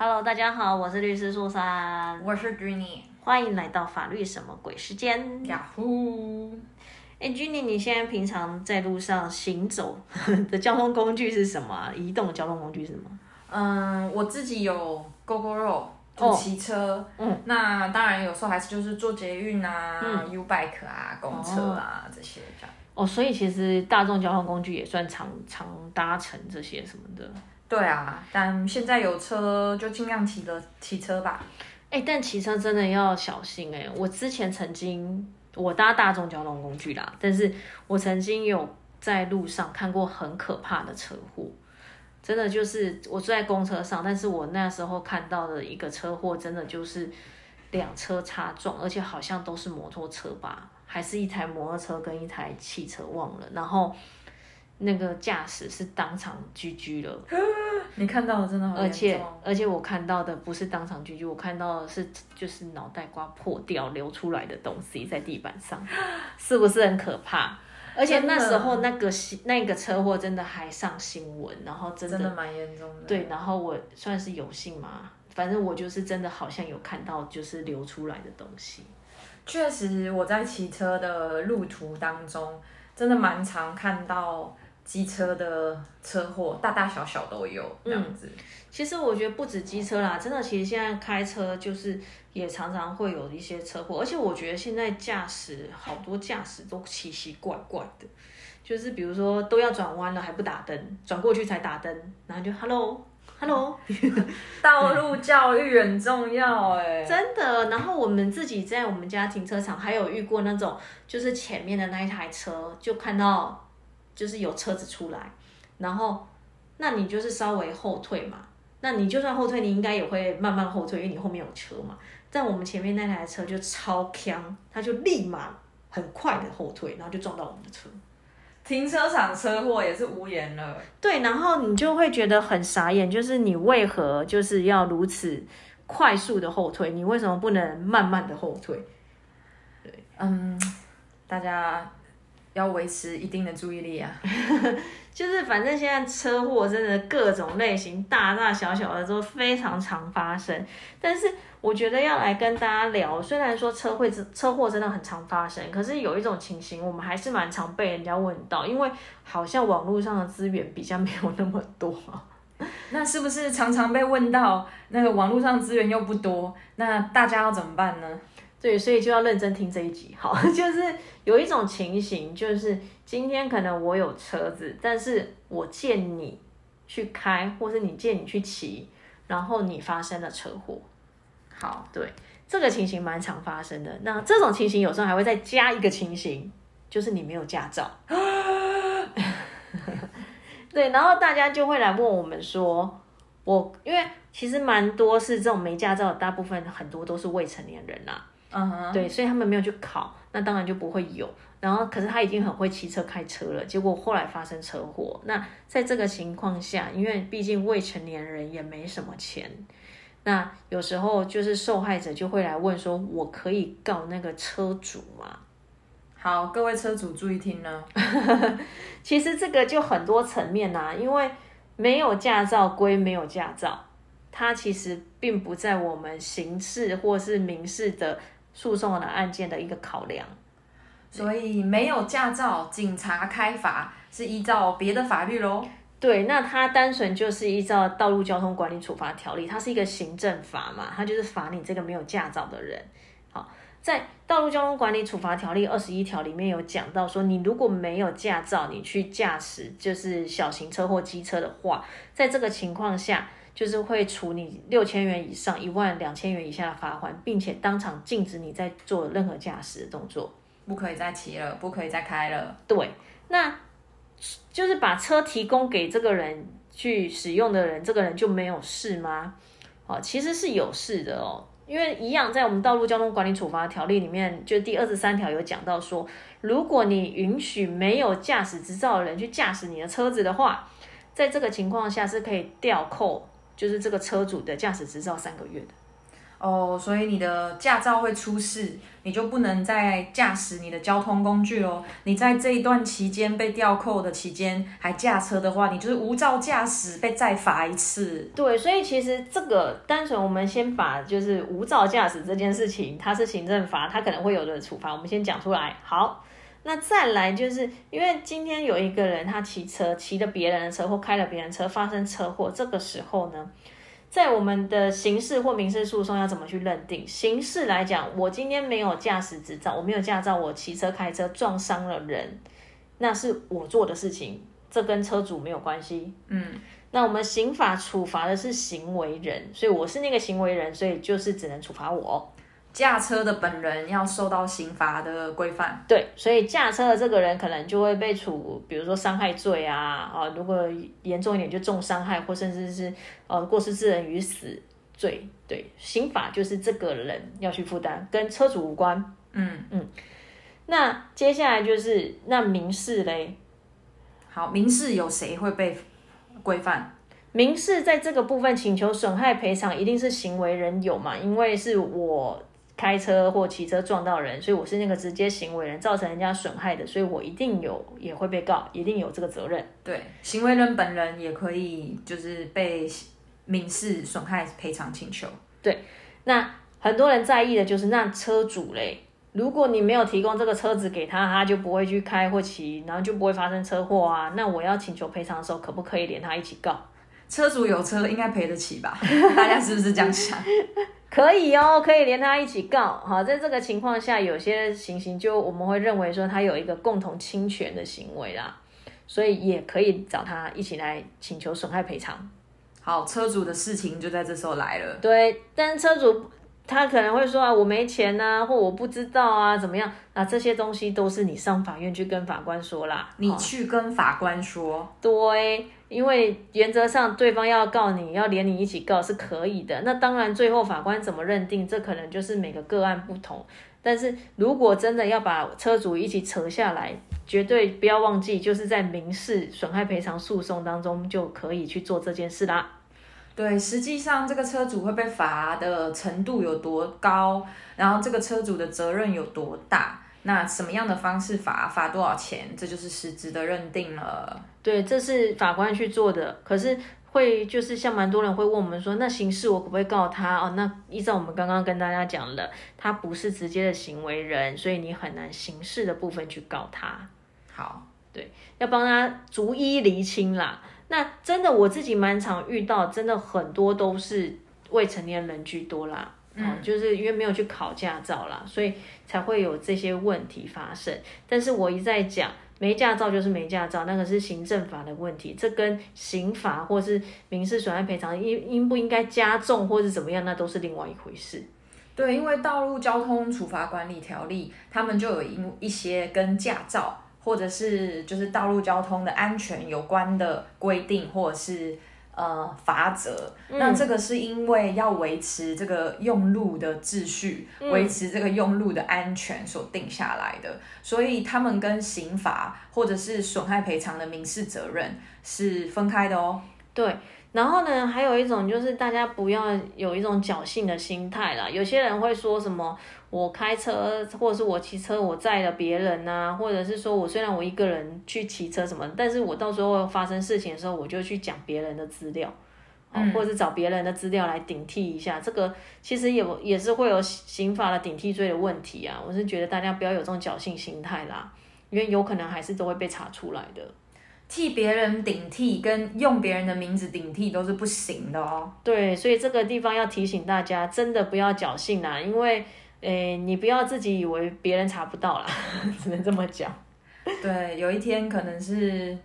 Hello，大家好，我是律师苏珊，我是 Jenny，欢迎来到法律什么鬼时间。呀呼！哎，Jenny，你现在平常在路上行走 的交通工具是什么啊？移动的交通工具是什么？嗯，我自己有 GoGoRo，就骑车。嗯，那当然有时候还是就是坐捷运啊、U Bike 啊、公车啊这些这样。哦，所以其实大众交通工具也算常常搭乘这些什么的。对啊，但现在有车就尽量骑的骑车吧。哎，但骑车真的要小心哎！我之前曾经我搭大众交通工具啦，但是我曾经有在路上看过很可怕的车祸，真的就是我坐在公车上，但是我那时候看到的一个车祸，真的就是两车擦撞，而且好像都是摩托车吧，还是一台摩托车跟一台汽车忘了，然后。那个驾驶是当场狙狙了，你看到的真的好而且而且我看到的不是当场狙狙，我看到的是就是脑袋瓜破掉流出来的东西在地板上，是不是很可怕？而且那时候那个新那个车祸真的还上新闻，然后真的蛮严重的。对，然后我算是有幸嘛，反正我就是真的好像有看到就是流出来的东西。确实，我在骑车的路途当中，真的蛮常看到。机车的车祸大大小小都有这样子。其实我觉得不止机车啦，真的，其实现在开车就是也常常会有一些车祸，而且我觉得现在驾驶好多驾驶都奇奇怪怪的，就是比如说都要转弯了还不打灯，转过去才打灯，然后就 hello hello，道路教育很重要哎，真的。然后我们自己在我们家停车场还有遇过那种，就是前面的那一台车就看到。就是有车子出来，然后，那你就是稍微后退嘛。那你就算后退，你应该也会慢慢后退，因为你后面有车嘛。但我们前面那台车就超强，它就立马很快的后退，然后就撞到我们的车。停车场车祸也是无言了。对，然后你就会觉得很傻眼，就是你为何就是要如此快速的后退？你为什么不能慢慢的后退？对，嗯，大家。要维持一定的注意力啊，就是反正现在车祸真的各种类型，大大小小的都非常常发生。但是我觉得要来跟大家聊，虽然说车会车祸真的很常发生，可是有一种情形我们还是蛮常被人家问到，因为好像网络上的资源比较没有那么多。那是不是常常被问到那个网络上资源又不多，那大家要怎么办呢？对，所以就要认真听这一集。好，就是有一种情形，就是今天可能我有车子，但是我借你去开，或是你借你去骑，然后你发生了车祸。好，对，这个情形蛮常发生的。那这种情形有时候还会再加一个情形，就是你没有驾照。对，然后大家就会来问我们说，我因为其实蛮多是这种没驾照，大部分很多都是未成年人啦。嗯哼，对，所以他们没有去考，那当然就不会有。然后，可是他已经很会骑车开车了，结果后来发生车祸。那在这个情况下，因为毕竟未成年人也没什么钱，那有时候就是受害者就会来问说：“我可以告那个车主吗？”好，各位车主注意听呢。其实这个就很多层面呐，因为没有驾照归没有驾照，它其实并不在我们刑事或是民事的。诉讼的案件的一个考量，所以没有驾照，警察开罚是依照别的法律喽。对，那它单纯就是依照《道路交通管理处罚条例》，它是一个行政法嘛，它就是罚你这个没有驾照的人。好，在《道路交通管理处罚条例》二十一条里面有讲到说，你如果没有驾照，你去驾驶就是小型车或机车的话，在这个情况下。就是会处你六千元以上一万两千元以下的罚款，并且当场禁止你再做任何驾驶的动作，不可以再骑了，不可以再开了。对，那就是把车提供给这个人去使用的人，这个人就没有事吗？哦，其实是有事的哦，因为一样在我们道路交通管理处罚条例里面，就第二十三条有讲到说，如果你允许没有驾驶执照的人去驾驶你的车子的话，在这个情况下是可以吊扣。就是这个车主的驾驶执照三个月的哦，所以你的驾照会出事，你就不能再驾驶你的交通工具喽。你在这一段期间被吊扣的期间还驾车的话，你就是无照驾驶，被再罚一次。对，所以其实这个单纯我们先把就是无照驾驶这件事情，它是行政罚，它可能会有的处罚，我们先讲出来。好，那再来就是因为今天有一个人他骑车骑了别人的车或开了别人车发生车祸，这个时候呢？在我们的刑事或民事诉讼要怎么去认定？刑事来讲，我今天没有驾驶执照，我没有驾照，我骑车开车撞伤了人，那是我做的事情，这跟车主没有关系。嗯，那我们刑法处罚的是行为人，所以我是那个行为人，所以就是只能处罚我。驾车的本人要受到刑罚的规范，对，所以驾车的这个人可能就会被处，比如说伤害罪啊，啊，如果严重一点就重伤害，或甚至是呃过失致人于死罪，对，刑法就是这个人要去负担，跟车主无关。嗯嗯，那接下来就是那民事嘞，好，民事有谁会被规范？民事在这个部分请求损害赔偿，一定是行为人有嘛，因为是我。开车或骑车撞到人，所以我是那个直接行为人，造成人家损害的，所以我一定有也会被告，一定有这个责任。对，行为人本人也可以就是被民事损害赔偿请求。对，那很多人在意的就是那车主嘞，如果你没有提供这个车子给他，他就不会去开或骑，然后就不会发生车祸啊。那我要请求赔偿的时候，可不可以连他一起告？车主有车应该赔得起吧？大家是不是这样想？可以哦，可以连他一起告。好，在这个情况下，有些情形就我们会认为说他有一个共同侵权的行为啦，所以也可以找他一起来请求损害赔偿。好，车主的事情就在这时候来了。对，但车主他可能会说啊，我没钱呐，或我不知道啊，怎么样？那这些东西都是你上法院去跟法官说啦。你去跟法官说。对。因为原则上对方要告你，要连你一起告是可以的。那当然，最后法官怎么认定，这可能就是每个个案不同。但是如果真的要把车主一起扯下来，绝对不要忘记，就是在民事损害赔偿诉讼当中就可以去做这件事啦。对，实际上这个车主会被罚的程度有多高，然后这个车主的责任有多大。那什么样的方式罚罚多少钱，这就是实质的认定了。对，这是法官去做的。可是会就是像蛮多人会问我们说，那刑事我可不可以告他哦？那依照我们刚刚跟大家讲了，他不是直接的行为人，所以你很难刑事的部分去告他。好，对，要帮他逐一厘清啦。那真的我自己蛮常遇到，真的很多都是未成年人居多啦。嗯，就是因为没有去考驾照啦，所以才会有这些问题发生。但是我一再讲，没驾照就是没驾照，那个是行政法的问题，这跟刑法或是民事损害赔偿应应不应该加重或是怎么样，那都是另外一回事。对，因为道路交通处罚管理条例，他们就有一一些跟驾照或者是就是道路交通的安全有关的规定，或者是。呃，法则，那这个是因为要维持这个用路的秩序，维持这个用路的安全所定下来的，所以他们跟刑罚或者是损害赔偿的民事责任是分开的哦。对。然后呢，还有一种就是大家不要有一种侥幸的心态啦。有些人会说什么，我开车或者是我骑车，我载了别人呐，或者是说我虽然我一个人去骑车什么，但是我到时候发生事情的时候，我就去讲别人的资料，嗯，或者是找别人的资料来顶替一下。这个其实也也是会有刑法的顶替罪的问题啊。我是觉得大家不要有这种侥幸心态啦，因为有可能还是都会被查出来的。替别人顶替跟用别人的名字顶替都是不行的哦。对，所以这个地方要提醒大家，真的不要侥幸啦，因为，诶，你不要自己以为别人查不到啦，只能这么讲。对，有一天可能是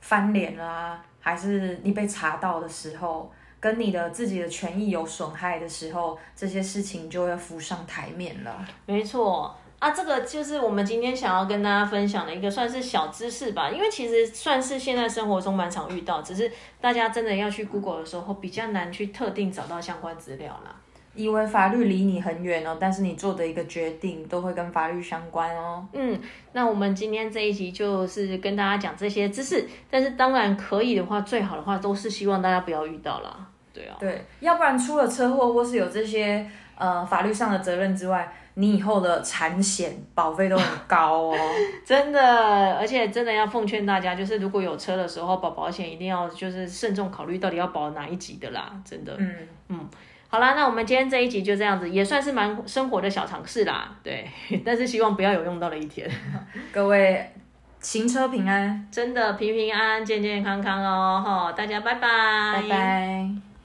翻脸啦，还是你被查到的时候，跟你的自己的权益有损害的时候，这些事情就要浮上台面了。没错。啊，这个就是我们今天想要跟大家分享的一个算是小知识吧，因为其实算是现在生活中蛮常遇到，只是大家真的要去 Google 的时候比较难去特定找到相关资料啦。以为法律离你很远哦，但是你做的一个决定都会跟法律相关哦。嗯，那我们今天这一集就是跟大家讲这些知识，但是当然可以的话，最好的话都是希望大家不要遇到啦。对啊，对，要不然出了车祸或是有这些呃法律上的责任之外，你以后的产险保费都很高哦。真的，而且真的要奉劝大家，就是如果有车的时候保保险，一定要就是慎重考虑到底要保哪一级的啦，真的。嗯，嗯，好啦，那我们今天这一集就这样子，也算是蛮生活的小常识啦，对，但是希望不要有用到的一天，各位行车平安，真的平平安安、健健康康哦，哈，大家拜拜，拜拜。